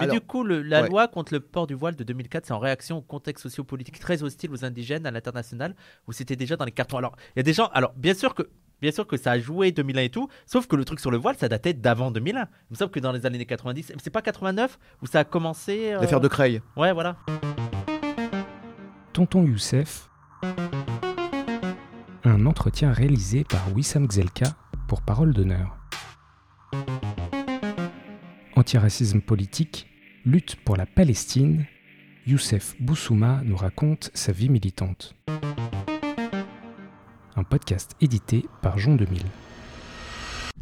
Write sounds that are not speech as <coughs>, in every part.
Mais Alors, du coup, le- la ouais. loi contre le port du voile de 2004, c'est en réaction au contexte sociopolitique très hostile aux indigènes à l'international, où c'était déjà dans les cartons. Alors, il y a des gens. Alors, bien sûr que. Bien sûr que ça a joué 2001 et tout, sauf que le truc sur le voile, ça datait d'avant 2001. Il me semble que dans les années 90, c'est pas 89 où ça a commencé. euh, L'affaire de Creil. Ouais, voilà. Tonton Youssef. Un entretien réalisé par Wissam Gzelka pour Parole d'honneur. Antiracisme politique, lutte pour la Palestine, Youssef Boussouma nous raconte sa vie militante. Un podcast édité par Jean 2000.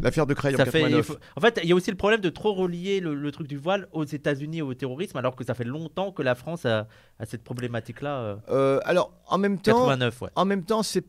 L'affaire de Creil en fait, 89. il faut- En fait, il y a aussi le problème de trop relier le, le truc du voile aux États-Unis et au terrorisme, alors que ça fait longtemps que la France a, a cette problématique-là. euh, Euh, alors, en même temps, 89, ouais. en même temps, c'est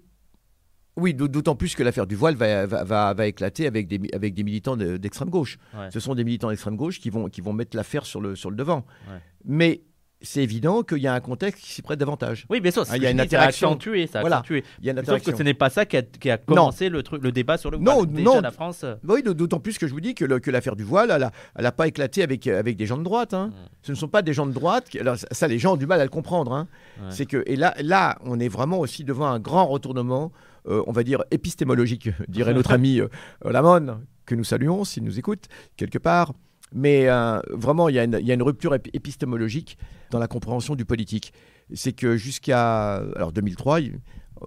oui, d'aut- d'autant plus que l'affaire du voile va, va, va- va éclater avec des, avec des militants de- d'extrême gauche. Ouais. Ce sont des militants d'extrême gauche qui vont, qui vont mettre l'affaire sur le, sur le devant. Ouais. Mais c'est évident qu'il y a un contexte qui s'y prête davantage. Oui, bien sûr. ce il y a une interaction. accentué, ça a Voilà. accentué. Il y a une Sauf que interaction. ce n'est pas ça qui a, qui a commencé le, truc, le débat sur le voile. Non, Déjà, non. la France. euh, Oui, d'autant plus que je vous dis que, l'affaire du voile, elle n'a pas éclaté avec, avec des gens de droite. hein. Mm. Ce ne sont pas des gens de droite. Qui, alors, ça, les gens ont du mal à le comprendre. hein. Ouais. C'est que, et là, là, on est vraiment aussi devant un grand retournement, euh, on va dire épistémologique, <laughs> dirait notre <laughs> ami euh, Lamon, que nous saluons s'il nous écoute quelque part. Mais euh, vraiment, il y, a une- rupture ép- épistémologique dans la compréhension du politique. C'est que jusqu'à alors 2003, il- euh,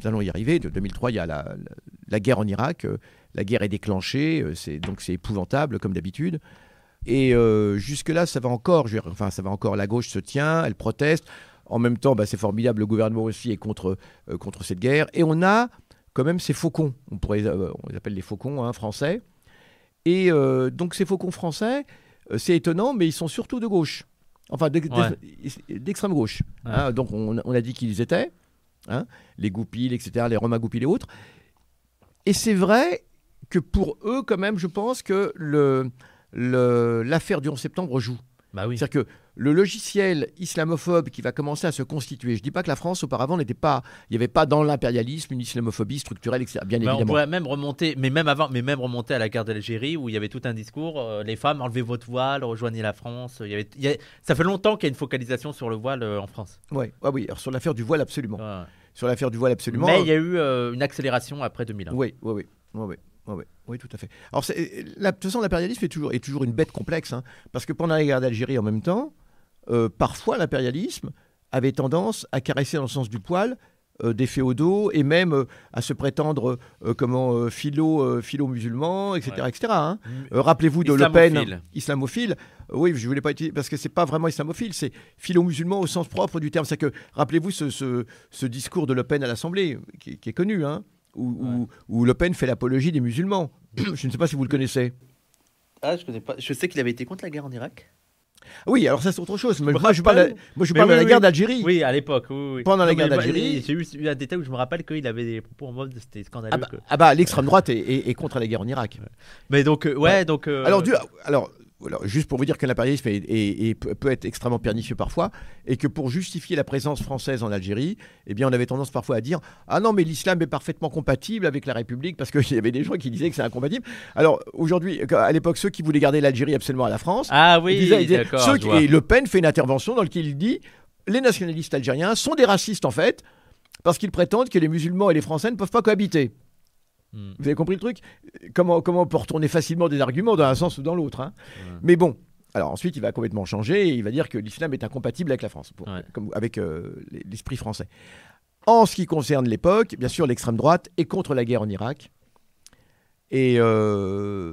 nous allons y arriver. De 2003, il y a la, guerre en Irak. euh, La guerre est déclenchée, donc c'est épouvantable comme d'habitude. Et jusque-là, ça va encore. enfin, ça va encore. La gauche se tient, elle proteste. En même temps, bah, c'est formidable. Le gouvernement aussi est contre contre cette guerre. Et on a quand même ces faucons. On les appelle les faucons hein, français. Et euh, donc ces faucons français, euh, c'est étonnant, mais ils sont surtout de gauche. Enfin, d'ex- d'ex- d'extrême gauche. Ouais. hein. donc on, on a dit qu'ils étaient. hein, les Goupil, etc., les Romains Goupil et autres. Et c'est vrai que pour eux, quand même, je pense que le- le- l'affaire du 11 septembre joue. Bah oui. C'est-à-dire que le logiciel islamophobe qui va commencer à se constituer, je ne dis pas que la France auparavant n'était pas, il n'y avait pas dans l'impérialisme une islamophobie structurelle, etc. Bien Bah, on évidemment. pourrait même remonter, mais même avant, mais même remonter à la guerre d'Algérie où il y avait tout un discours, euh, les femmes enlevez votre voile, rejoignez la France. Il y avait, il y a- ça fait longtemps qu'il y a une focalisation sur le voile euh, en France. Ouais, ouais, oui, alors sur l'affaire du voile, absolument. Ouais. Sur l'affaire du voile, absolument. Mais il y a eu euh, une accélération après 2001. Oui, oui, oui. Oui, oui. Oui, oui, oui, tout à fait. Alors, la, de toute façon, l'impérialisme est toujours, est toujours une bête complexe, hein, parce que pendant la guerre d'Algérie, en même temps, euh, parfois l'impérialisme avait tendance à caresser dans le sens du poil euh, des féodaux et même euh, à se prétendre euh, comment euh, philo, euh, philo-musulman, etc., Ouais. etc. hein. Mm. Euh, Rappelez-vous de Le Pen, Islamophile. oui, je voulais pas utiliser parce que c'est pas vraiment islamophile, c'est philo-musulman au sens propre du terme. C'est que rappelez-vous ce, ce- ce discours de Le Pen à l'Assemblée, qui, qui est connu, hein, où, où- où Le Pen fait l'apologie des musulmans. <coughs> je ne sais pas si vous le connaissez. Ah, je connais pas. Je sais qu'il avait été contre la guerre en Irak. Oui, alors ça c'est autre chose. Mais moi je parle, moi, je parle oui, de la guerre oui. d'Algérie. Oui, à l'époque. Oui. Pendant la Non, guerre d'Algérie. J'ai eu, eu un détail où je me rappelle qu'il avait des propos en mode c'était scandaleux. Ah bah, ah bah, l'extrême droite est, est- est contre la guerre en Irak. Mais donc, euh, ouais, Ouais. donc. euh, Alors, du- alors, juste pour vous dire que l'impérialisme est- est- est- peut être extrêmement pernicieux parfois, et que pour justifier la présence française en Algérie, eh bien, on avait tendance parfois à dire Ah non, mais l'islam est parfaitement compatible avec la République, parce qu'il y avait des gens qui disaient que c'est incompatible. Alors, aujourd'hui, à l'époque, ceux qui voulaient garder l'Algérie absolument à la France, Ah ils oui, disaient- ils disaient- d'accord. ceux je qui- vois. et Le Pen fait une intervention dans laquelle il dit Les nationalistes algériens sont des racistes, en fait, parce qu'ils prétendent que les musulmans et les Français ne peuvent pas cohabiter. Hmm. Vous avez compris le truc? Comment, comment on peut retourner facilement des arguments dans un sens ou dans l'autre hein? Ouais. Mais bon, alors ensuite il va complètement changer et il va dire que l'islam est incompatible avec la France, pour- Ouais. comme, avec euh, l'esprit français. En ce qui concerne l'époque, bien sûr, l'extrême droite est contre la guerre en Irak. Et euh,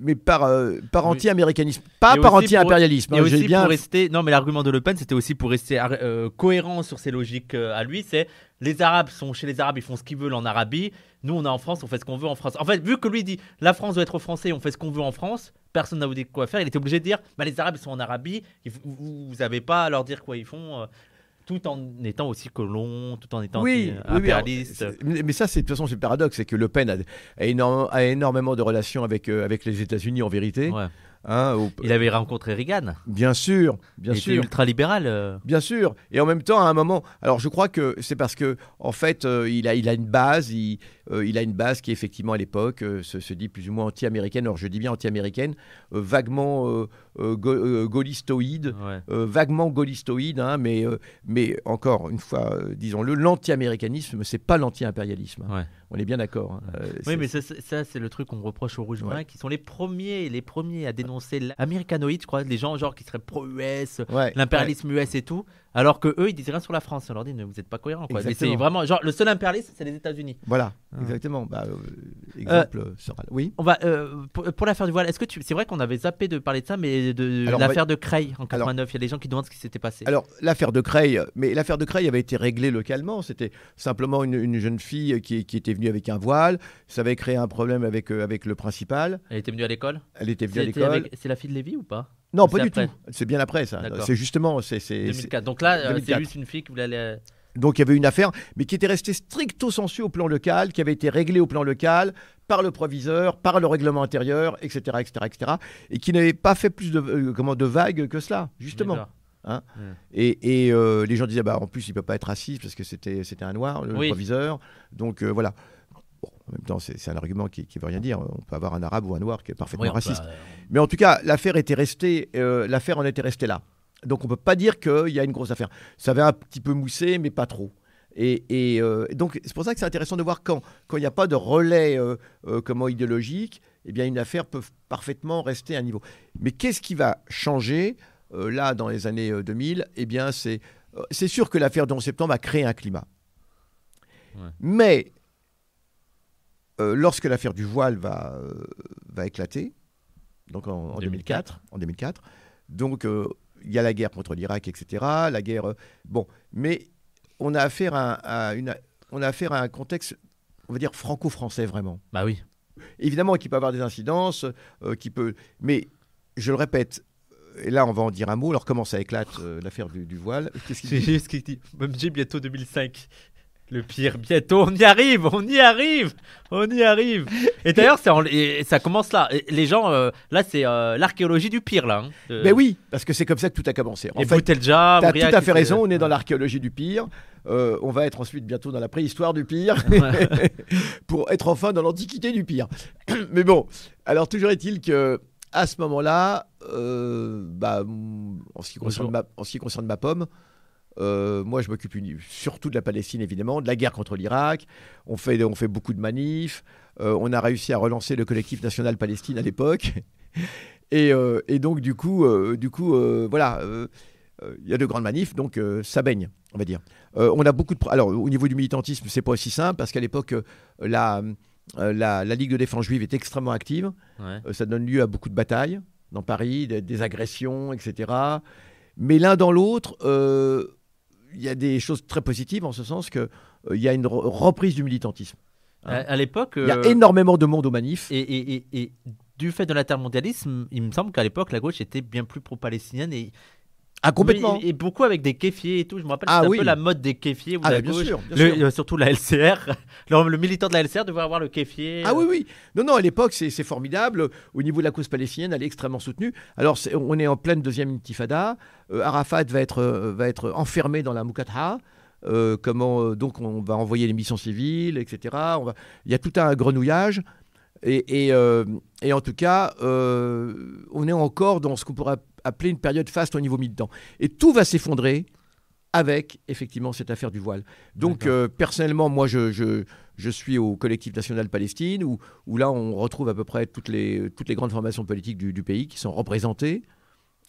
mais par, euh, par anti-américanisme, pas par anti-impérialisme. Hein, bien pour rester. Non, mais l'argument de Le Pen, c'était aussi pour rester euh, cohérent sur ses logiques euh, à lui. C'est les Arabes sont chez les Arabes, ils font ce qu'ils veulent en Arabie. Nous, on est en France, on fait ce qu'on veut en France. En fait, vu que lui dit la France doit être français, on fait ce qu'on veut en France. Personne n'a vous dit quoi faire. Il était obligé de dire bah, les Arabes ils sont en Arabie. vous n'avez pas à leur dire quoi ils font. Euh, tout en étant aussi colon, tout en étant Oui, oui, impérialiste. c'est- mais mais ça, c'est de toute façon, c'est le paradoxe, c'est que Le Pen a, a énorme- a énormément de relations avec, euh, avec les États-Unis en vérité. Ouais. hein, au- Il avait rencontré Reagan. Bien sûr, bien il sûr. était ultra libéral. euh. Bien sûr. Et en même temps, à un moment, alors je crois que c'est parce que en fait, euh, il a, il a une base, il, euh, il a une base qui effectivement à l'époque euh, se, se dit plus ou moins anti-américaine. Alors je dis bien anti-américaine, euh, vaguement, euh, euh, euh, gaullistoïde, Ouais. euh, vaguement gaullistoïde, hein, mais, euh, mais encore une fois, euh, disons-le, l'anti-américanisme, c'est pas l'anti-impérialisme. hein. Ouais. On est bien d'accord. hein. Euh, Oui, mais ça, c'est- ça, c'est le truc qu'on reproche aux Rouges Ouais. qui sont les premiers, les premiers à dénoncer l'américanoïde, je crois, les gens genre qui seraient pro-US, ouais, l'impérialisme US et tout, alors que eux ils disent rien sur la France. On leur dit, ne vous êtes pas cohérents. Quoi. C'est vraiment genre le seul impérialiste, c'est les États-Unis. Voilà, Ah. exactement. Bah, euh, exemple euh, sera là. Oui. On va euh, pour, pour l'affaire du voile. Est-ce que tu, c'est vrai qu'on avait zappé de parler de ça, mais de va- l'affaire de Creil en 89, il y a des gens qui demandent ce qui s'était passé. Alors, l'affaire de Creil, mais l'affaire de Creil avait été réglée localement. C'était simplement une, une jeune fille qui, qui était venue avec un voile. Ça avait créé un problème avec, euh, avec le principal. Elle était venue à l'école? Elle était venue à l'école. C'est la fille de Lévy ou pas? Non, pas du après. tout. C'est bien après ça. C'est justement. c'est c'est- 2004. Donc là, euh, c'est 2004. juste une fille qui voulait aller. euh, Donc il y avait une affaire, mais qui était restée stricto sensu au plan local, qui avait été réglée au plan local par le proviseur, par le règlement intérieur, etc., etc., etc., et qui n'avait pas fait plus de, euh, comment, de vagues que cela, justement. D'accord. Et, et, euh, les gens disaient, bah, en plus, il ne peut pas être raciste parce que c'était c'était un noir, le Oui. proviseur. Donc euh, voilà. En même temps, c'est un argument qui ne veut rien dire. On peut avoir un arabe ou un noir qui est parfaitement Oui, on peut, raciste. euh, Mais en tout cas, l'affaire était restée, euh, l'affaire en était restée là. Donc on peut pas dire qu'il y a une grosse affaire. Ça avait un petit peu moussé, mais pas trop. Et, et, euh, donc c'est pour ça que c'est intéressant de voir quand quand il n'y a pas de relais euh, euh, comment idéologique, eh bien une affaire peut parfaitement rester à un niveau. Mais qu'est-ce qui va changer euh, là dans les années euh, 2000 Eh bien c'est euh, c'est sûr que l'affaire du 11 septembre a créé un climat. Ouais. Mais euh, lorsque l'affaire du voile va, euh, va éclater, donc en, en 2004, en 2004, donc euh, il y a la guerre contre l'Irak, etc. La guerre, bon, mais on a affaire à, à une, on a affaire à un contexte, on va dire franco-français vraiment. Bah oui. Évidemment, qui peut avoir des incidences, qui peut, mais je le répète. Et là, on va en dire un mot. Alors, comment ça éclate euh, l'affaire du, du voile? Qu'est-ce qu'il C'est dit? juste ce qu'il dit. Bientôt 2005. Le pire, bientôt, on y arrive, on y arrive, on y arrive. Et d'ailleurs, ça commence là. Les gens, euh, là, c'est euh, l'archéologie du pire, là. hein, de- Ben oui, parce que c'est comme ça que tout a commencé. En Et fait, Boutelja, as tout à fait raison. On est dans l'archéologie du pire. Euh, on va être ensuite bientôt dans la préhistoire du pire. <laughs> <laughs> Pour être enfin dans l'antiquité du pire. <clears throat> Mais bon, alors toujours est-il que à ce moment-là, bah, en, ce qui concerne Bonjour. ma, en ce qui concerne ma pomme, euh, moi je m'occupe surtout de la Palestine évidemment, de la guerre contre l'Irak. On fait, on fait beaucoup de manifs. Euh, on a réussi à relancer le collectif national Palestine à l'époque. <laughs> Et, euh, et donc du coup, du coup, voilà. il y a de grandes manifs, donc ça baigne, on va dire. On a beaucoup de. Alors, au niveau du militantisme, c'est pas aussi simple parce qu'à l'époque, la, la, la Ligue de défense juive est extrêmement active. Ouais. Ça donne lieu à beaucoup de batailles dans Paris, des, des agressions, etc. Mais l'un dans l'autre, euh, il y a des choses très positives en ce sens qu'il il y a une re- reprise du militantisme. À, à l'époque. Il y a euh, énormément de monde aux manifs. Et, et, et, et du fait de l'intermondialisme, il me semble qu'à l'époque, la gauche était bien plus pro-palestinienne et, Ah, complètement. et, et beaucoup avec des kéfiers et tout. Je me rappelle, Ah c'était oui. un peu la mode des kéfiers. Ah, bah, bien gauche- sûr. bien le- sûr. euh, surtout la LCR. <laughs> le, le militant de la LCR devait avoir le kéfier. Ah oui, oui. Non, non, à l'époque, c'est c'est formidable. Au niveau de la cause palestinienne, elle est extrêmement soutenue. Alors, c'est- on est en pleine deuxième intifada. Euh, Arafat va être, euh, va être enfermé dans la Mukatha. Euh, comment, euh, donc, on va envoyer les missions civiles, etc. On va... Il y a tout un grenouillage. Et, et, euh, et en tout cas, euh, on est encore dans ce qu'on pourrait appeler une période faste au niveau militant. Et tout va s'effondrer avec, effectivement, cette affaire du voile. Donc, euh, personnellement, moi, je, je, je suis au collectif national Palestine, où, où là, on retrouve à peu près toutes les, toutes les grandes formations politiques du, du pays qui sont représentées.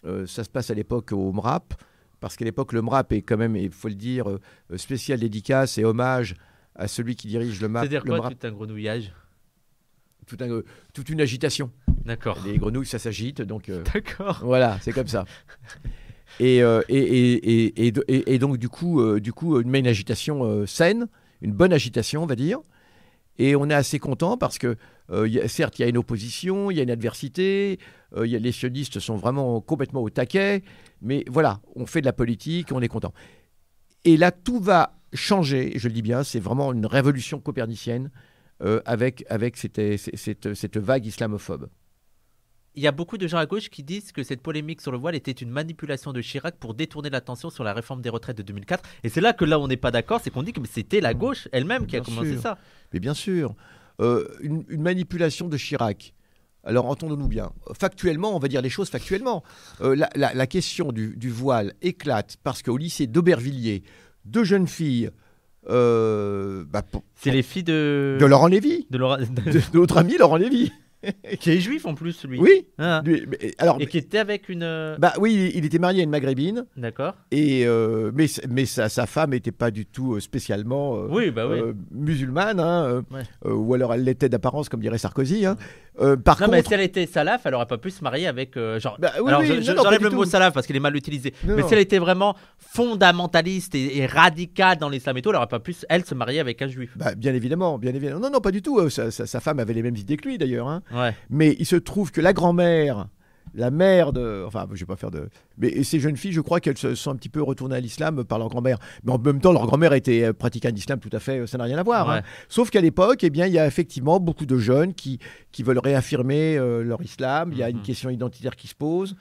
Euh, ça se passe à l'époque au MRAP, parce qu'à l'époque, le MRAP est quand même, il faut le dire, euh, spécial dédicace et hommage à celui qui dirige le, MAP, C'est-à-dire le quoi, MRAP. tout un grenouillage? Tout un, toute une agitation. D'accord. Les grenouilles, ça s'agite, donc... euh, D'accord. voilà, c'est comme ça. Et, euh, et, et, et, et, donc, du coup, euh, du coup, une, agitation euh, saine, une bonne agitation, on va dire. Et on est assez content parce que, il y a- certes, il y a une opposition, il y a une adversité, il y a, les sionistes sont vraiment complètement au taquet, mais voilà, on fait de la politique, on est content. Et là, tout va changer, je le dis bien, c'est vraiment une révolution copernicienne euh, avec, avec cette, cette, cette vague islamophobe. Il y a beaucoup de gens à gauche qui disent que cette polémique sur le voile était une manipulation de Chirac pour détourner l'attention sur la réforme des retraites de 2004. Et c'est là que là on n'est pas d'accord, c'est qu'on dit que c'était la gauche elle-même qui a commencé sûr. ça. Mais bien sûr, euh, une, une manipulation de Chirac. Alors entendons-nous bien. Factuellement, on va dire les choses factuellement. Euh, la, la- la question du, du voile éclate parce qu'au lycée d'Aubervilliers, deux jeunes filles, euh, bah, C'est les filles de. de Laurent Lévy, de Laura- de, de notre ami Laurent Lévy. <laughs> qui est juif en plus, lui. Oui. Ah. Lui- mais- alors, Et qui était avec une. euh, bah oui, il était marié à une maghrébine, D'accord. et euh, mais, mais sa, sa femme n'était pas du tout euh, spécialement euh, Oui, bah oui. euh, musulmane, hein, Ouais. ou alors elle l'était d'apparence, comme dirait Sarkozy. hein. Par non, contre, mais si elle était salaf, elle aurait pas pu se marier avec. genre. Bah oui, Alors, je- je- j'enlève du le mot salaf parce qu'il est mal utilisé. Non, mais non. si elle était vraiment fondamentaliste et, et radicale dans l'islam et tout, elle aurait pas pu, elle, se marier avec un juif. Bah, bien évidemment, bien évidemment. Non, non, pas du tout. Sa, sa- sa femme avait les mêmes idées que lui, d'ailleurs. hein. Ouais. Mais il se trouve que la grand-mère, la mère de. Enfin, je vais pas faire de. Mais ces jeunes filles, je crois qu'elles se sont un petit peu retournées à l'islam par leur grand-mère. Mais en même temps, leur grand-mère était euh, pratiquant d'islam tout à fait. euh, Ça n'a rien à voir. hein. Sauf qu'à l'époque, eh bien, il y a effectivement beaucoup de jeunes qui, qui veulent réaffirmer euh, leur islam. Il y a une Mhm. question identitaire qui se pose.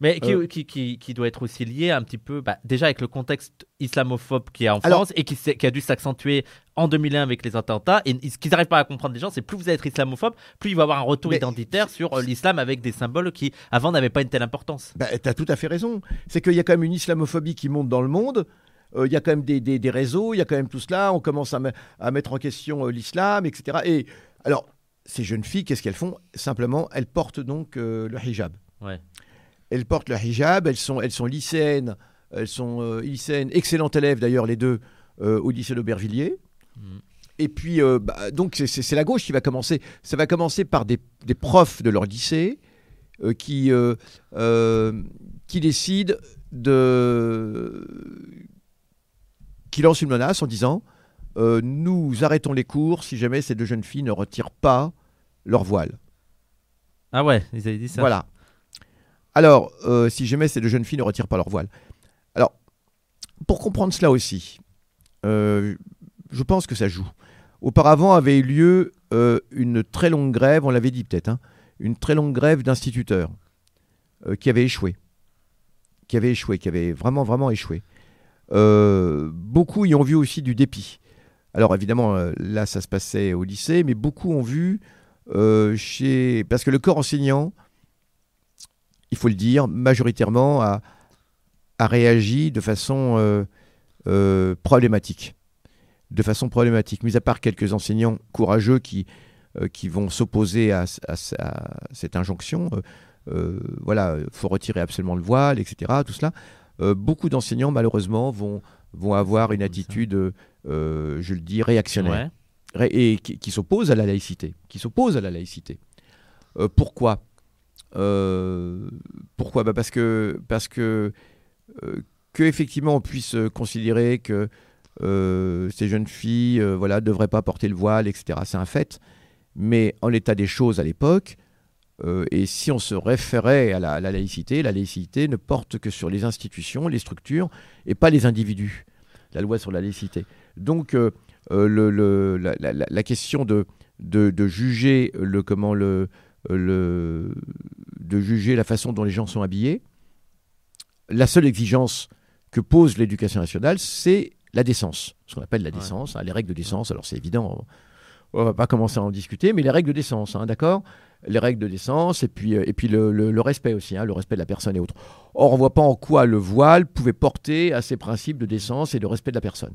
Mais qui, Euh. qui, qui, qui doit être aussi lié un petit peu, bah, déjà avec le contexte islamophobe qui est en Alors- France et qui, a dû s'accentuer en 2001 avec les attentats. Et ce qu'ils n'arrivent pas à comprendre les gens, c'est plus vous allez être islamophobe, plus il va y avoir un retour Mais- identitaire sur euh, l'islam avec des symboles qui avant n'avaient pas une telle importance. Bah, tu as tout à fait raison. C'est qu'il y a quand même une islamophobie qui monte dans le monde. Euh, Il y a quand même des, des- des réseaux, il y a quand même tout cela. On commence à, à mettre en question euh, l'islam, etc. Et alors, ces jeunes filles, qu'est-ce qu'elles font? Simplement, elles portent donc euh, le hijab. Ouais. Elles portent le hijab, elles sont, elles sont lycéennes, elles sont euh, lycéennes, excellentes élèves d'ailleurs, les deux, euh, au lycée d'Aubervilliers. Mhm. Et puis, euh, bah, donc, c'est- la gauche qui va commencer. Ça va commencer par des, des profs de leur lycée qui, qui décident de. qui lancent une menace en disant Nous arrêtons les cours si jamais ces deux jeunes filles ne retirent pas leur voile. Ah ouais, ils avaient dit ça. Voilà. Alors, euh, si jamais ces deux jeunes filles ne retirent pas leur voile. Alors, pour comprendre cela aussi, euh, je pense que ça joue. Auparavant avait eu lieu euh, une très longue grève, on l'avait dit peut-être, hein, une très longue grève d'instituteurs qui avait échoué. Qui avait échoué, qui avait vraiment, vraiment échoué. Beaucoup y ont vu aussi du dépit. Alors évidemment, là, ça se passait au lycée, mais beaucoup ont vu chez... Parce que le corps enseignant, il faut le dire, majoritairement a, a réagi de façon euh, euh, problématique. De façon problématique. Mis à part quelques enseignants courageux qui, euh, qui vont s'opposer à, à- à cette injonction, voilà, il faut retirer absolument le voile, etc. Tout cela. Beaucoup d'enseignants, malheureusement, vont, vont avoir une attitude, je le dis, réactionnaire Ouais. ré- et qui, qui s'oppose à la laïcité. Qui s'oppose à la laïcité. Pourquoi? Pourquoi? Bah Parce que, parce que, euh, que effectivement on puisse euh, considérer que euh, ces jeunes filles euh, voilà, devraient pas porter le voile, etc. C'est un fait. Mais en l'état des choses à l'époque, euh, et si on se référait à la, la laïcité, la laïcité ne porte que sur les institutions, les structures, et pas les individus. La loi sur la laïcité. Donc, euh, euh, le, le- la- la question de, de, de juger le comment le, le de juger la façon dont les gens sont habillés, la seule exigence que pose l'éducation nationale, c'est la décence, ce qu'on appelle la Ouais. décence, hein, les règles de décence. Alors c'est évident, on va pas commencer à en discuter, mais les règles de décence, hein, d'accord? Les règles de décence et puis, euh, et puis le, le- le respect aussi, hein, le respect de la personne et autres. Or, on voit pas en quoi le voile pouvait porter à ces principes de décence et de respect de la personne.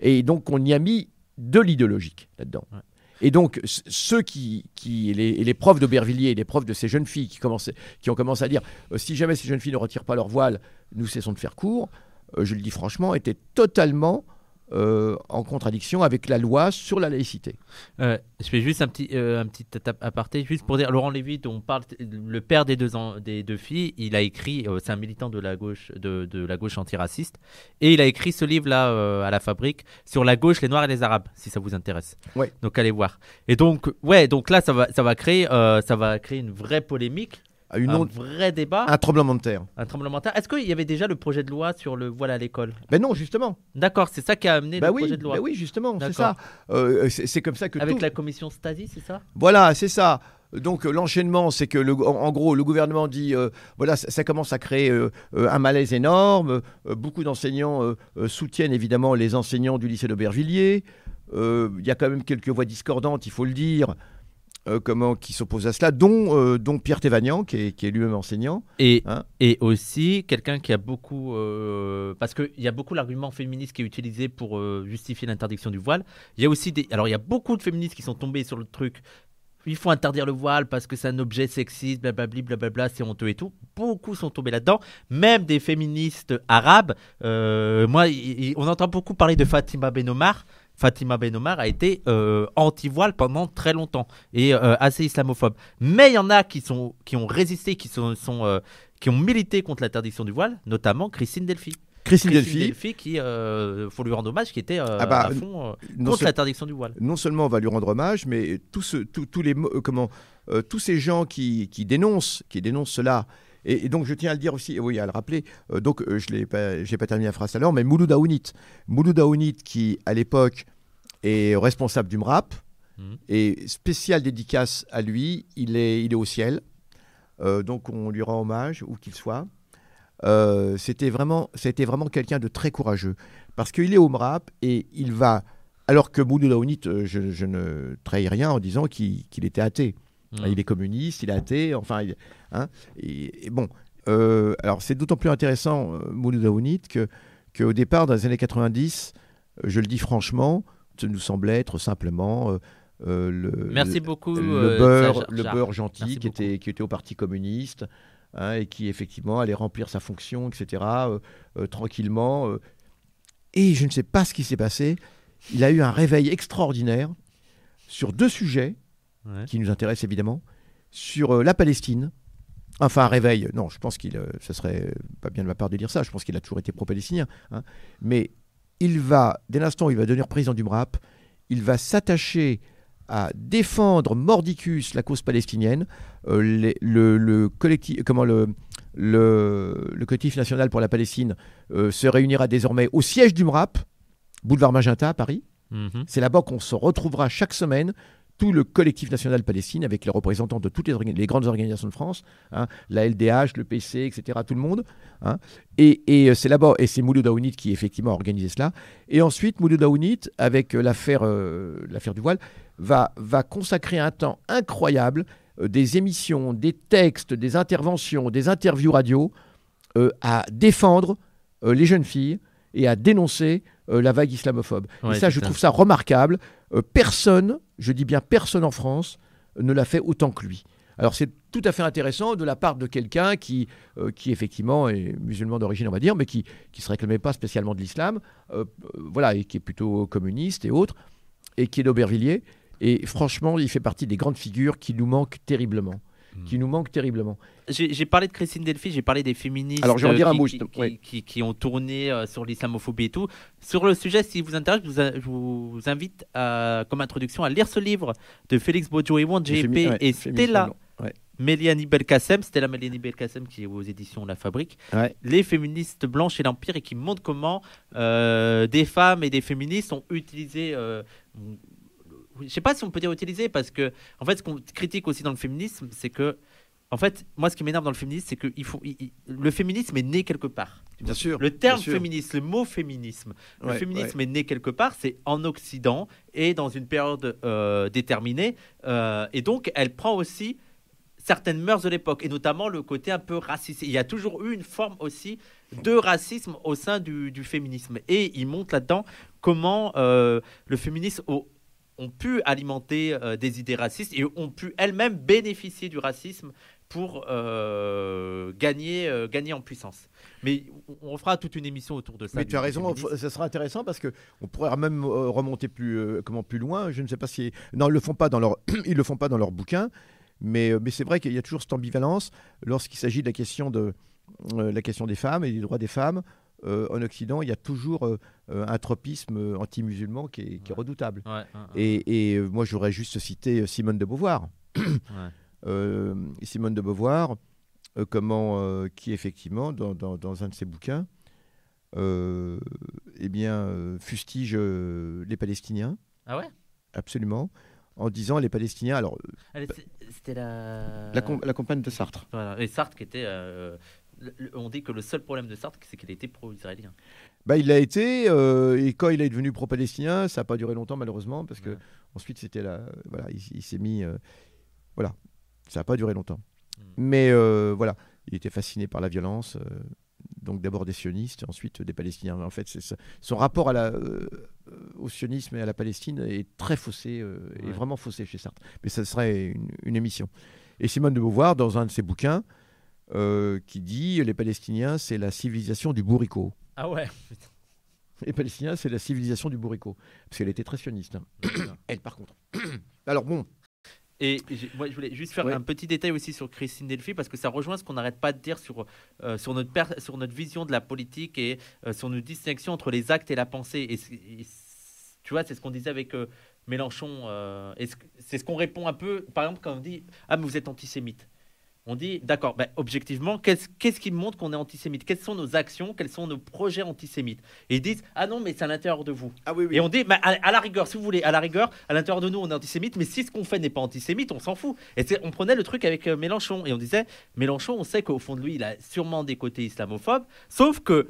Et donc, on y a mis de l'idéologique là-dedans. Ouais. Et donc, ceux qui, qui les, profs d'Aubervilliers, et les profs de ces jeunes filles qui ont commencé à dire euh, si jamais ces jeunes filles ne retirent pas leur voile, nous cessons de faire cours, euh, je le dis franchement, étaient totalement euh, en contradiction avec la loi sur la laïcité. Euh, je fais juste un petit, euh, un petit aparté, juste pour dire, Laurent Lévy, dont on parle, le père des deux, des deux filles, il a écrit, euh, c'est un militant de la gauche, de, de la gauche antiraciste, et il a écrit ce livre-là à la fabrique sur la gauche, les Noirs et les Arabes, si ça vous intéresse. Ouais. Donc allez voir. Et donc, ouais, donc là, ça va, ça va créer, ça va créer une vraie polémique, une un vrai débat, un tremblement de terre. un tremblement de terre. Est-ce qu'il y avait déjà le projet de loi sur le voile à l'école? Ben non, justement. D'accord, c'est ça qui a amené Bah le oui, projet de loi. bah oui, justement, c'est ça. Euh, c'est comme ça que Avec tout- la commission Stasi, c'est ça? Voilà, c'est ça. Donc euh, l'enchaînement, c'est que le, en, gros, le gouvernement dit, euh, voilà, ça, ça commence à créer euh, un malaise énorme. Beaucoup d'enseignants soutiennent évidemment les enseignants du lycée d'Aubervilliers. Il y a quand même quelques voix discordantes, il faut le dire. Euh, comment, qui s'opposent à cela, dont, euh, dont Pierre Thévagnan, qui est, qui est lui-même enseignant. Et, Hein et aussi quelqu'un qui a beaucoup. euh, parce qu'il y a beaucoup l'argument féministe qui est utilisé pour justifier l'interdiction du voile. Il y a aussi des. Alors il y a beaucoup de féministes qui sont tombés sur le truc. Il faut interdire le voile parce que c'est un objet sexiste, blablabla, blablabla, c'est honteux et tout. Beaucoup sont tombés là-dedans. Même des féministes arabes. Moi, on entend beaucoup parler de Fatima Benomar. Fatima Benomar a été euh, anti-voile pendant très longtemps et euh, assez islamophobe. Mais il y en a qui, sont, qui ont résisté, qui, sont, sont, euh, qui ont milité contre l'interdiction du voile, notamment Christine Delphi. Christine, Christine Delphi, Delphy, qui, euh, faut lui rendre hommage, qui était euh, Ah bah, à fond euh, contre seul- l'interdiction du voile. non seulement on va lui rendre hommage, mais tous ce- tous les comment tous ces gens qui, qui dénoncent qui dénoncent cela. Et, et donc je tiens à le dire aussi, oui, à le rappeler. donc je n'ai pas, pas terminé la phrase tout l'heure, mais Mouloud Aounit, Mouloud Aounit qui à l'époque est responsable du MRAP Mhm. et spécial dédicace à lui, il est il est au ciel. Euh, donc on lui rend hommage où qu'il soit. Euh, c'était vraiment, c'était vraiment quelqu'un de très courageux parce qu'il est au MRAP et il va, alors que Mouloud Aounit, euh, je, je ne trahis rien en disant qu'il qu'il était athée. Mhm. Il est communiste, il est athée, enfin, il- hein, et, et bon. euh, alors c'est d'autant plus intéressant, Mouloud Aounit, que qu'au départ, dans les années 90, euh, je le dis franchement, nous semblait être simplement euh, euh, le, Merci beaucoup. le euh, beurre, le beurre gentil Merci qui était, qui était au Parti communiste hein, et qui effectivement allait remplir sa fonction, etc. euh, euh, tranquillement. euh. Et je ne sais pas ce qui s'est passé. Il a eu un réveil extraordinaire sur deux sujets Ouais. qui nous intéressent évidemment, sur euh, la Palestine. Enfin, un réveil. Non, je pense qu'il, euh, ce serait pas bien de ma part de dire ça. Je pense qu'il a toujours été pro-palestinien. hein. Mais il va, dès l'instant où il va devenir président du MRAP, il va s'attacher à défendre mordicus la cause palestinienne, euh, les- le, le collectif, comment le, le, le collectif national pour la Palestine euh, se réunira désormais au siège du MRAP, boulevard Magenta à Paris. Mhm. C'est là-bas qu'on se retrouvera chaque semaine tout le collectif national Palestine avec les représentants de toutes les, grandes organisations de France, hein, la LDH, le PC, etc., tout le monde. hein. Et, euh, c'est là-bas, et c'est qui effectivement a organisé cela. Et ensuite, Mouloud Aounit, avec euh, l'affaire euh, du voile, va, consacrer un temps incroyable, des émissions, des textes, des interventions, des interviews radio, à défendre les jeunes filles et à dénoncer la vague islamophobe. Ouais, et ça, je trouve ça remarquable. Euh, personne, je dis bien personne en France, euh, ne l'a fait autant que lui. Alors c'est tout à fait intéressant de la part de quelqu'un qui, euh, qui effectivement est musulman d'origine, on va dire, mais qui ne se réclamait pas spécialement de l'islam, euh, euh, voilà, et qui est plutôt communiste et autres, et qui est d'Aubervilliers. Et franchement, il fait partie des grandes figures qui nous manquent terriblement. Hmm. Qui nous manquent terriblement. J'ai parlé de Christine Delphi, j'ai parlé des féministes Alors, je vais euh, un qui, mot, qui, qui- ont tourné euh, sur l'islamophobie et tout. Sur le sujet, si vous intéresse, je vous, a- je vous invite à- comme introduction à lire ce livre de Félix Bojo-Ewon, JP Fémi- ouais, et Stella. Ouais. Méliani Belkacem. Stella Méliani Belkacem qui est aux éditions La Fabrique. Ouais. Les féministes blanches et l'Empire et qui montrent comment euh, des femmes et des féministes ont utilisé... euh, je sais pas si on peut dire utiliser parce que en fait ce qu'on critique aussi dans le féminisme c'est que en fait moi ce qui m'énerve dans le féminisme c'est que il faut il- il- le féminisme est né quelque part Bien sûr. le terme sûr. féministe le mot féminisme le Ouais, féminisme est né quelque part c'est en Occident et dans une période euh, déterminée euh, et donc elle prend aussi certaines mœurs de l'époque et notamment le côté un peu raciste il y a toujours eu une forme aussi de racisme au sein du, du féminisme et il montre là-dedans comment euh, le féminisme au- ont pu alimenter euh, des idées racistes et ont pu elles-mêmes bénéficier du racisme pour euh, gagner, euh, gagner en puissance. Mais on- fera toute une émission autour de ça. Mais tu as raison, ça sera intéressant parce que on pourrait même remonter plus, comment, plus loin. Je ne sais pas si. Non, ils le font pas dans leur, <clears throat> ils le font pas dans leur bouquin, mais, mais c'est vrai qu'il y a toujours cette ambivalence lorsqu'il s'agit de la question, de, la question des femmes et des droits des femmes. Euh, en Occident, il y a toujours euh, euh, un tropisme anti-musulman qui est, qui est redoutable. Ouais, ouais, ouais. Et, et, moi, j'aurais juste cité Simone de Beauvoir. <coughs> Euh, Simone de Beauvoir, euh, comment, euh, qui effectivement, dans, dans- dans un de ses bouquins, euh, eh bien, fustige euh, les Palestiniens, Ah ouais? Absolument, en disant les Palestiniens. Alors, C'était la... la, com- la compagne de Sartre. Voilà. Et Sartre qui était... euh, on dit que le seul problème de Sartre, c'est qu'il était pro-israélien. Bah, il l'a été, euh, et quand il est devenu pro-palestinien, ça n'a pas duré longtemps malheureusement, parce que Ouais. ensuite c'était la, voilà, il, il s'est mis, euh, Voilà. Ça n'a pas duré longtemps. Mm. Mais euh, voilà, il était fasciné par la violence. donc d'abord des sionistes, ensuite des Palestiniens. En fait, ça. son rapport à la, au sionisme et à la Palestine est très faussé, euh, est Ouais. vraiment faussé chez Sartre. Mais ça serait une, une émission. Et Simone de Beauvoir, dans un de ses bouquins, euh, qui dit les Palestiniens, c'est la civilisation du bourricot. Ah ouais. <laughs> Les Palestiniens, c'est la civilisation du bourricot. Parce qu'elle était très sioniste. hein. <coughs> Elle, par contre. <coughs> Alors bon, Et moi, je voulais juste faire Ouais. un petit détail aussi sur Christine Delphi parce que ça rejoint ce qu'on n'arrête pas de dire sur, euh, sur, notre per- sur notre vision de la politique et euh, sur notre distinction entre les actes et la pensée. Et, tu vois, c'est ce qu'on disait avec euh, Mélenchon. euh, c'est ce qu'on répond un peu, par exemple, quand on dit Ah, mais vous êtes antisémite. On dit, d'accord, ben, objectivement, qu'est-ce qu'est-ce qui montre qu'on est antisémite? Quelles sont nos actions? Quels sont nos projets antisémites? Et ils disent, ah non, mais c'est à l'intérieur de vous. ah oui, Et on dit, bah, à, à la rigueur, si vous voulez, à la rigueur, à l'intérieur de nous, on est antisémite, mais si ce qu'on fait n'est pas antisémite, on s'en fout. Et on prenait le truc avec euh, Mélenchon et on disait, Mélenchon, on sait qu'au fond de lui, il a sûrement des côtés islamophobes, sauf que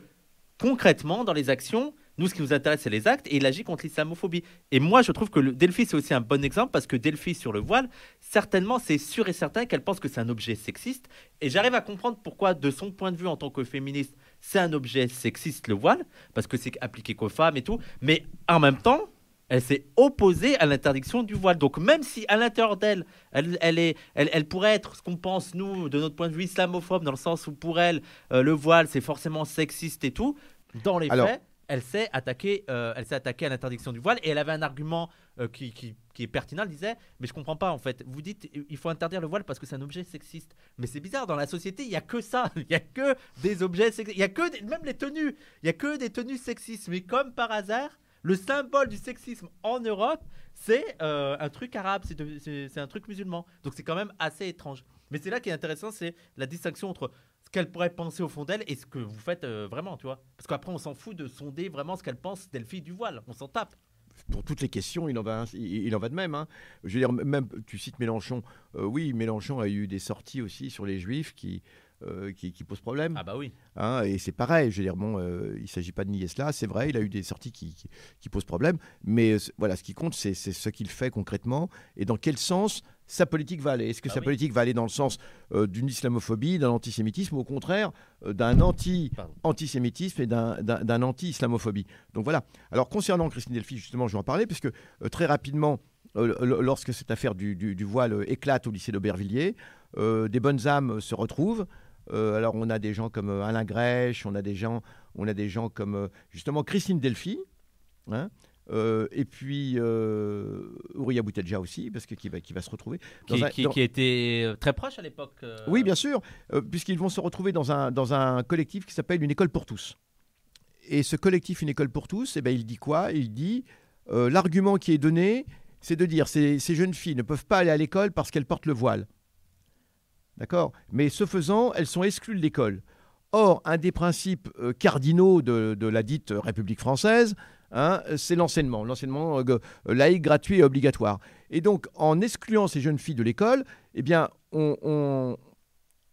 concrètement, dans les actions, nous, ce qui nous intéresse, c'est les actes, et il agit contre l'islamophobie. Et moi, je trouve que le Delphi, c'est aussi un bon exemple, parce que Delphi, sur le voile, certainement, c'est sûr et certain qu'elle pense que c'est un objet sexiste. Et j'arrive à comprendre pourquoi, de son point de vue en tant que féministe, c'est un objet sexiste, le voile, parce que c'est appliqué qu'aux femmes et tout. Mais en même temps, elle s'est opposée à l'interdiction du voile. Donc même si à l'intérieur d'elle, elle, elle, est, elle, elle pourrait être ce qu'on pense, nous, de notre point de vue islamophobe, dans le sens où pour elle, euh, le voile, c'est forcément sexiste et tout, dans les Alors- faits, elle s'est attaquée, euh, elle à l'interdiction du voile et elle avait un argument euh, qui, est pertinent. Elle disait, mais je comprends pas en fait. Vous dites, il faut interdire le voile parce que c'est un objet sexiste. Mais c'est bizarre, dans la société, il y a que ça. <laughs> Il y a que des objets sexistes. Il y a que des- même les tenues. Il y a que des tenues sexistes. Mais comme par hasard, le symbole du sexisme en Europe, c'est euh, un truc arabe, c'est un truc musulman. Donc c'est quand même assez étrange. Mais c'est là qui est intéressant, c'est la distinction entre qu'elle pourrait penser au fond d'elle et ce que vous faites euh, vraiment, tu vois. Parce qu'après, on s'en fout de sonder vraiment ce qu'elle pense Delphi du voile. On s'en tape. pour toutes les questions, il en va, il en va de même. hein. Je veux dire, même, tu cites Mélenchon. Euh, oui, Mélenchon a eu des sorties aussi sur les Juifs qui, euh, qui, qui posent problème. Ah bah oui. hein, et c'est pareil. Je veux dire, bon, euh, il ne s'agit pas de nier cela. C'est vrai, il a eu des sorties qui, qui, qui posent problème. Mais voilà, ce qui compte, c'est ce qu'il fait concrètement et dans quel sens sa politique va aller? Est-ce que Ah sa oui. politique va aller dans le sens euh, d'une islamophobie, d'un antisémitisme, ou au contraire euh, d'un anti Pardon. antisémitisme et d'un- anti-islamophobie? Donc voilà. Alors concernant Christine Delphi, justement, je vais en parler, puisque euh, très rapidement, lorsque cette affaire du, du- du voile éclate au lycée d'Aubervilliers, des bonnes âmes se retrouvent. Euh, alors on a des gens comme euh, Alain Grèche, on a des gens, on a des gens comme euh, justement Christine Delphi, hein, euh, et puis euh, Ouria aussi, parce que qui va, qui va se retrouver. dans Qui, un- qui- dans- qui était très proche à l'époque. euh, oui, bien sûr, puisqu'ils vont se retrouver dans un, dans un collectif qui s'appelle Une école pour tous. Et ce collectif Une école pour tous, eh ben, il dit quoi? Il dit l'argument qui est donné, c'est de dire ces, ces jeunes filles ne peuvent pas aller à l'école parce qu'elles portent le voile. D'accord? Mais ce faisant, elles sont exclues de l'école. Or, un des principes euh, cardinaux de, de la dite République française, hein, c'est l'enseignement. L'enseignement euh, euh, laïque, gratuit et obligatoire. Et donc, en excluant ces jeunes filles de l'école, eh bien, on, on-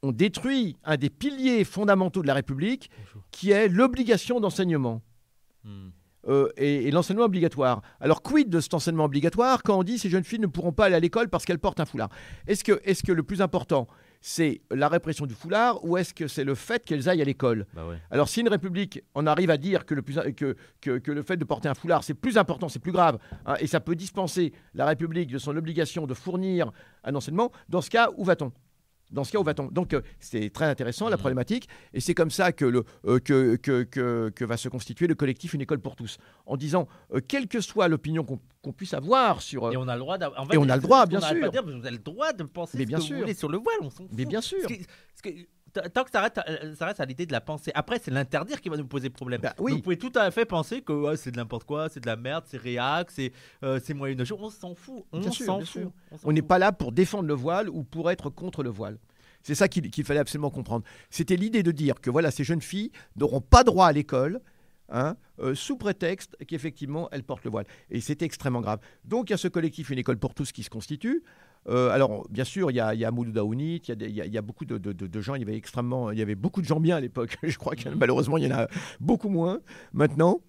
on détruit un des piliers fondamentaux de la République, Bonjour. qui est l'obligation d'enseignement. Hmm. Euh, et, et l'enseignement obligatoire. Alors, quid de cet enseignement obligatoire quand on dit ces jeunes filles ne pourront pas aller à l'école parce qu'elles portent un foulard? Est-ce que, est que le plus important, c'est la répression du foulard ou est-ce que c'est le fait qu'elles aillent à l'école Bah ouais. alors, si une république, on arrive à dire que le, plus, que, que, que le fait de porter un foulard, c'est plus important, c'est plus grave, hein, et ça peut dispenser la république de son obligation de fournir un enseignement, dans ce cas, où va-t-on? Dans ce cas, où va-t-on? Donc, euh, c'est très intéressant, la Mhm. problématique, et c'est comme ça que, le, euh, que, que, que, que va se constituer le collectif Une école pour tous, en disant, euh, quelle que soit l'opinion qu'on puisse avoir sur... Et on a le droit en Et on a le droit, bien sûr. pas dire, vous avez le droit de penser Mais ce bien que sûr. vous voulez sur le voile, on s'en fout. mais bien sûr Parce que- parce que t- tant que ça reste, à- ça reste à l'idée de la pensée. Après, c'est l'interdire qui va nous poser problème. Bah oui. Vous pouvez tout à fait penser que c'est de n'importe quoi, c'est de la merde, c'est réac, c'est euh, c'est moyen de jeu. On s'en fout. On s'en fout. On n'est pas là pour défendre le voile ou pour être contre le voile. C'est ça qu'il fallait absolument comprendre. C'était l'idée de dire que voilà, ces jeunes filles n'auront pas droit à l'école. hein, euh, sous prétexte qu'effectivement elles portent le voile. Et c'était extrêmement grave. Donc il y a ce collectif Une école pour tous qui se constitue. Euh, alors bien sûr, il y a, il il y a, beaucoup de- de gens, il y avait extrêmement, il y avait beaucoup de gens bien à l'époque. <laughs> Je crois que malheureusement il y en a beaucoup moins maintenant.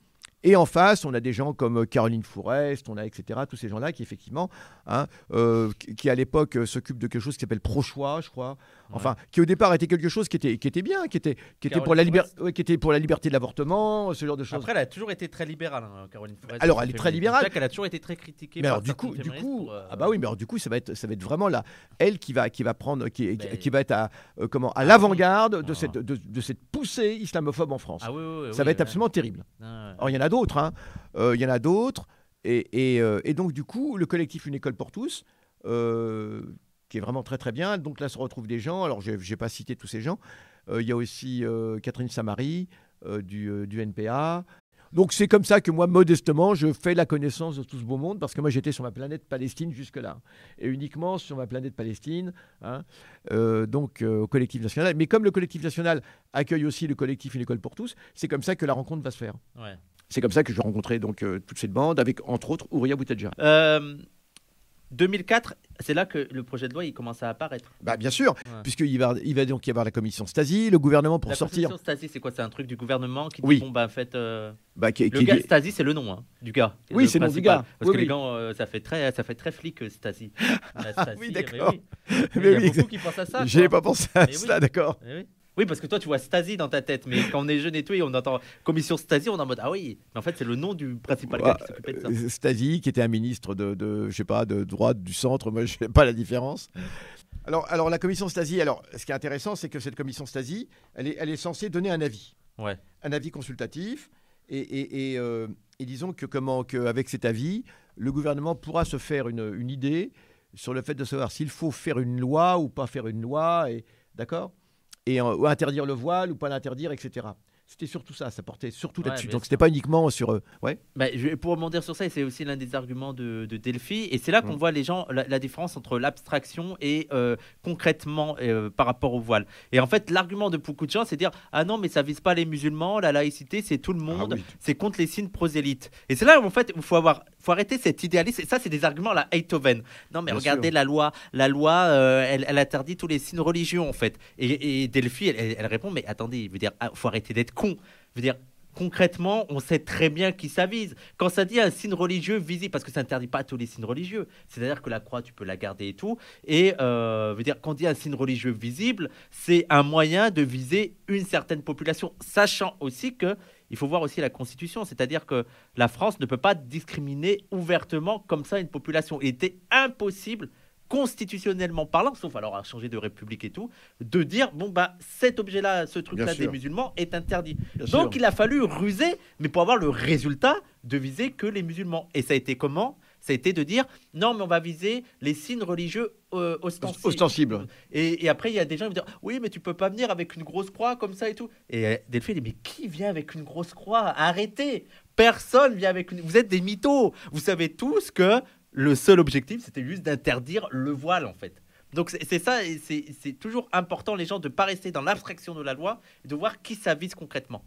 Et en face, on a des gens comme euh, Caroline Fourest, on a etc. Tous ces gens-là qui effectivement, hein, euh, qui à l'époque euh, s'occupent de quelque chose qui s'appelle Pro-choix, je crois. Enfin, qui au départ était quelque chose qui était, qui était bien, qui était, qui était, pour, la Caroline liber- Fourest. ouais, qui était pour la liberté de l'avortement, ce genre de choses. Après, elle a toujours été très libérale, hein, Caroline Forest. Alors, elle est très libérale. Qu'elle a toujours été très critiquée. mais par alors du coup, du coup, pour, euh, ah bah oui, mais alors du coup, ça va être, ça va être vraiment là, elle qui va, qui va prendre, qui, qui- Mais- qui va être à, comment, à l'avant-garde de Ah. cette, de, de cette poussée islamophobe en France. Ah oui, oui, oui, ça va être absolument terrible. Ah. Alors il y en a d'autres, hein. Euh, il y en a d'autres, et, euh, et donc du coup, le collectif Une école pour tous, euh, qui est vraiment très très bien. Donc là se retrouvent des gens. Alors je n'ai pas cité tous ces gens. Il y a aussi euh, Catherine Samary du, du NPA. Donc c'est comme ça que moi, modestement, je fais la connaissance de tout ce beau monde, parce que moi j'étais sur ma planète Palestine jusque-là, et uniquement sur ma planète Palestine, hein, donc au collectif national. Mais comme le collectif national accueille aussi le collectif Une école pour tous, c'est comme ça que la rencontre va se faire. C'est comme ça que je rencontrais donc euh, toute cette bande avec entre autres Ouria Boutadja. Euh, 2004, c'est là que le projet de loi il commence à apparaître. Bah bien sûr, Ouais. puisqu'il va, il va donc y avoir la commission Stasi, le gouvernement pour la sortir. Constitution Stasi, c'est quoi? C'est un truc du gouvernement qui dit Oui. bon bah en fait. euh, Bah, qui- Le qui- gars, Stasi, c'est le nom hein, du gars. Oui, c'est le nom du gars. Parce Oui, que oui. les gars, euh, ça fait très, ça fait très flic, euh, Stasi. <laughs> La Stasi, oui, mais d'accord. oui. Oui, Mais Il y a beaucoup qui pensent à ça. Quoi. pas pensé à Mais cela, oui. d'accord. Oui. Parce que toi, tu vois Stasi dans ta tête, mais quand on est jeune et tout, et on entend commission Stasi, on est en mode ah oui, mais en fait, c'est le nom du principal gars qui s'occupait de ça. Euh, Stasi, qui était un ministre de, de, je sais pas, de droite, du centre, moi je sais pas la différence. Alors, alors la commission Stasi, alors ce qui est intéressant, c'est que cette commission Stasi, elle est, elle est censée donner un avis, Ouais. un avis consultatif, et, et, et, euh, et disons que comment, qu'avec cet avis, le gouvernement pourra se faire une, une idée sur le fait de savoir s'il faut faire une loi ou pas faire une loi, et d'accord, et euh, ou interdire le voile ou pas l'interdire, etc. C'était surtout ça, ça portait surtout Ouais, là-dessus. bien Donc c'était pas uniquement sur, euh, ouais. Bah, je pour rebondir sur ça, et c'est aussi l'un des arguments de, de Delphi, et c'est là qu'on Mm. voit les gens la, la différence entre l'abstraction et euh, concrètement euh, par rapport au voile. Et en fait, l'argument de beaucoup de gens, c'est dire ah non, mais ça vise pas les musulmans, la laïcité, c'est tout le monde, Ah oui. c'est contre les signes prosélytes. Et c'est là où en fait, il faut avoir, faut arrêter cet idéalisme. Et ça, c'est des arguments à la Beethoven. Non, mais Bien regardez sûr. la loi, la loi, euh, elle, elle interdit tous les signes religieux en fait. Et, et Delphi, elle, répond mais attendez, il veut dire, ah, faut arrêter d'être con. Je veux dire, concrètement, on sait très bien qui ça vise. Quand ça dit un signe religieux visible, parce que ça n'interdit pas tous les signes religieux, c'est-à-dire que la croix, tu peux la garder et tout. Et euh, veut dire, quand on dit un signe religieux visible, c'est un moyen de viser une certaine population, sachant aussi que il faut voir aussi la Constitution, c'est-à-dire que la France ne peut pas discriminer ouvertement comme ça une population. Il était impossible constitutionnellement parlant, sauf alors à changer de république et tout, de dire bon bah cet objet-là, ce truc-là des musulmans est interdit. Bien Donc sûr. il a fallu ruser, mais pour avoir le résultat de viser que les musulmans. Et ça a été comment? Ça a été de dire non, mais on va viser les signes religieux euh, ostensibles. Ostensibles. Et, et après, il y a des gens qui vont dire oui, mais tu peux pas venir avec une grosse croix comme ça et tout. Et euh, Delphine dit mais qui vient avec une grosse croix? Arrêtez Personne vient avec une. Vous êtes des mythos. Vous savez tous que le seul objectif, c'était juste d'interdire le voile en fait. Donc c'est ça, et c'est toujours important les gens de pas rester dans l'abstraction de la loi, et de voir qui ça vise concrètement.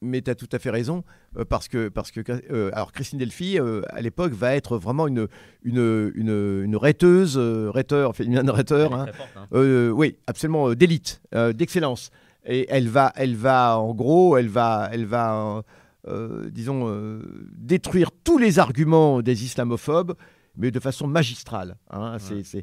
Mais tu as tout à fait raison, euh, parce que, parce que euh, alors Christine Delphi, euh, à l'époque, va être vraiment une, une, une, une rhéteuse, euh, rhéteur, féminin de hein. forte, hein. Euh, oui, absolument, d'élite, d'excellence. Et elle va, elle va, en gros, elle va, elle va euh, disons, euh, détruire tous les arguments des islamophobes, mais de façon magistrale. hein. C'est-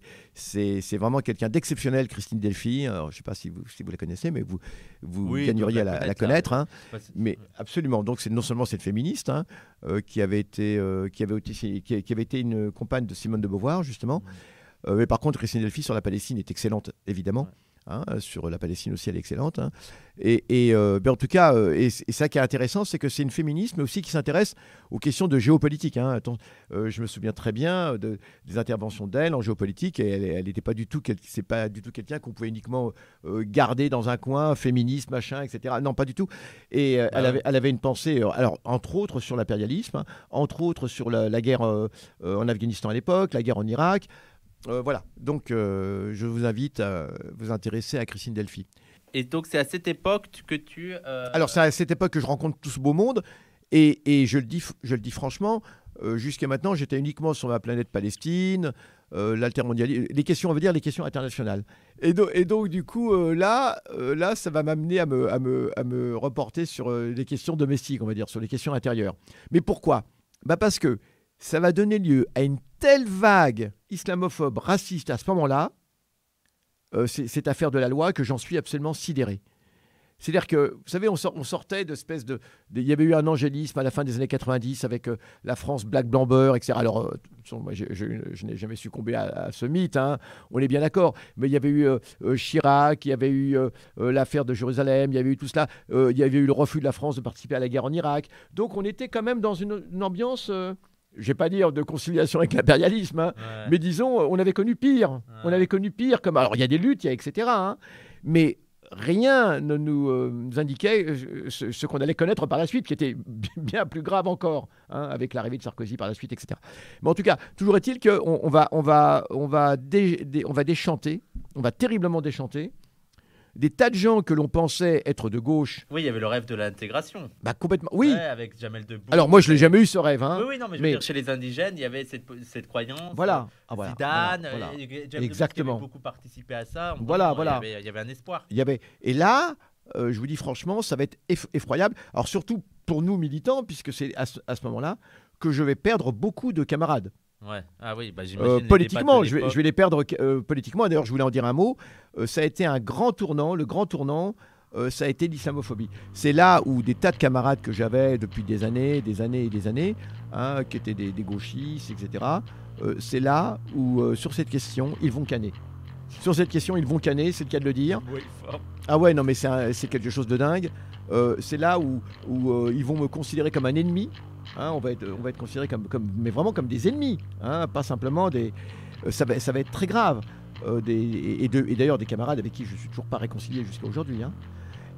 Ouais. Vraiment quelqu'un d'exceptionnel, Christine Delphi. Alors, je ne sais pas si vous, si vous la connaissez, mais vous, vous Oui, gagneriez à la connaître, hein. C'est- Mais absolument. Donc c'est non seulement cette féministe hein, euh, qui avait été euh, qui avait été qui, qui avait été une compagne de Simone de Beauvoir justement. Euh, mais par contre Christine Delphi sur la Palestine est excellente évidemment. Ouais. Hein, sur la Palestine aussi elle est excellente. hein. Et, et, euh, ben, en tout cas euh, et, ça qui est intéressant c'est que c'est une féministe mais aussi qui s'intéresse aux questions de géopolitique. hein. Attends, euh, je me souviens très bien de, des interventions d'elle en géopolitique et elle n'était pas du tout quel- c'est pas du tout quelqu'un qu'on pouvait uniquement garder dans un coin féministe machin etc. Non pas du tout. Et Bah elle, avait, elle avait une pensée, alors entre autres sur l'impérialisme, entre autres sur la, la guerre en Afghanistan à l'époque, la guerre en Irak. Euh, voilà, donc euh, je vous invite à vous intéresser à Christine Delphi. Et donc c'est à cette époque que tu. euh, Alors c'est à cette époque que je rencontre tout ce beau monde, et, et je, le dis, je le dis franchement, jusqu'à maintenant, j'étais uniquement sur ma planète Palestine, l'altermondialisme, les questions, on va dire les questions internationales. Et, do- et donc, du coup, là, là, ça va m'amener à me, à, me, à me reporter sur les questions domestiques, on va dire, sur les questions intérieures. Mais pourquoi? Bah Parce que ça va donner lieu à une telle vague islamophobe, raciste à ce moment-là, euh, cette affaire de la loi, que j'en suis absolument sidéré. C'est-à-dire que, vous savez, on, sort- on sortait d'espèces de, de- Il y avait eu un angélisme à la fin des années 90 avec euh, la France black blanc beurre, etc. Alors, euh, moi, je, je n'ai jamais succombé à, ce mythe, hein, on est bien d'accord. Mais il y avait eu euh, Chirac, il y avait eu l'affaire de Jérusalem, il y avait eu tout cela, il y avait eu le refus de la France de participer à la guerre en Irak. Donc, on était quand même dans une, ambiance, je ne vais pas dire de conciliation avec l'impérialisme, hein, Ouais. mais disons, on avait connu pire. On avait connu pire. Comme... Alors, il y a des luttes, il y a etc. hein, mais rien ne nous, euh, nous indiquait euh, ce, ce qu'on allait connaître par la suite, qui était <laughs> bi- bien plus grave encore, hein, avec l'arrivée de Sarkozy par la suite, etc. Mais en tout cas, toujours est-il qu'on on va, on va, on va, dé- dé- on va déchanter, on va terriblement déchanter des tas de gens que l'on pensait être de gauche, Oui, il y avait le rêve de l'intégration. bah, complètement. Oui. Ouais, avec Jamel Debbouze. Alors moi, je l'ai jamais eu ce rêve. Hein. Oui, oui, non, mais je veux Mais- dire, chez les indigènes, il y avait cette, cette croyance. Voilà. Ah, voilà, Zidane, voilà, voilà. euh, Jamel Debbouze qui Exactement. avait beaucoup participé à ça. Bon, Voilà, il y voilà. avait- Il y avait un espoir. Il y avait... Et là, euh, je vous dis franchement, ça va être eff- effroyable. Alors surtout pour nous militants, puisque c'est à ce, à ce moment-là que je vais perdre beaucoup de camarades. Ouais. Ah oui, bah j'imagine. Euh, politiquement, je vais, l'époque. je vais les perdre euh, politiquement. D'ailleurs, je voulais en dire un mot. Euh, ça a été un grand tournant. Le grand tournant, euh, ça a été l'islamophobie. C'est là où des tas de camarades que j'avais depuis des années, des années et des années, hein, qui étaient des, des gauchistes, etc., euh, c'est là où, euh, sur cette question, ils vont canner. Sur cette question, ils vont canner, c'est le cas de le dire. Oui. Ah ouais, non, mais c'est quelque chose de dingue. Euh, c'est là où, où euh, ils vont me considérer comme un ennemi. Hein, on, va être, on va être considéré comme, mais vraiment comme des ennemis, hein, pas simplement des. euh, ça, va, être très grave. Euh, et d'ailleurs des camarades avec qui je suis toujours pas réconcilié jusqu'à aujourd'hui. hein.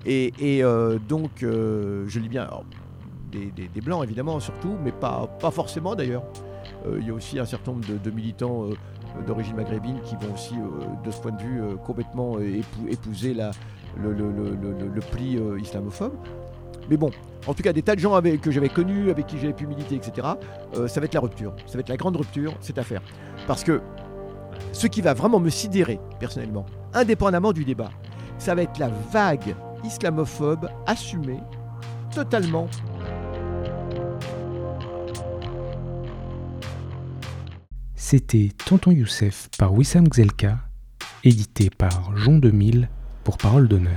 Et, euh, donc, je lis bien, des, blancs évidemment surtout, mais pas, forcément d'ailleurs. Il y a aussi un certain nombre de, de militants d'origine maghrébine qui vont aussi, de ce point de vue, complètement épou- épouser le, le- le- pli islamophobe. Mais bon, en tout cas, des tas de gens avec- que j'avais connus, avec qui j'avais pu militer, etc., euh, ça va être la rupture. Ça va être la grande rupture, cette affaire. Parce que ce qui va vraiment me sidérer, personnellement, indépendamment du débat, ça va être la vague islamophobe assumée totalement. C'était Tonton Youssef par Wissam Gzelka, édité par Jean 2000 pour Parole d'honneur.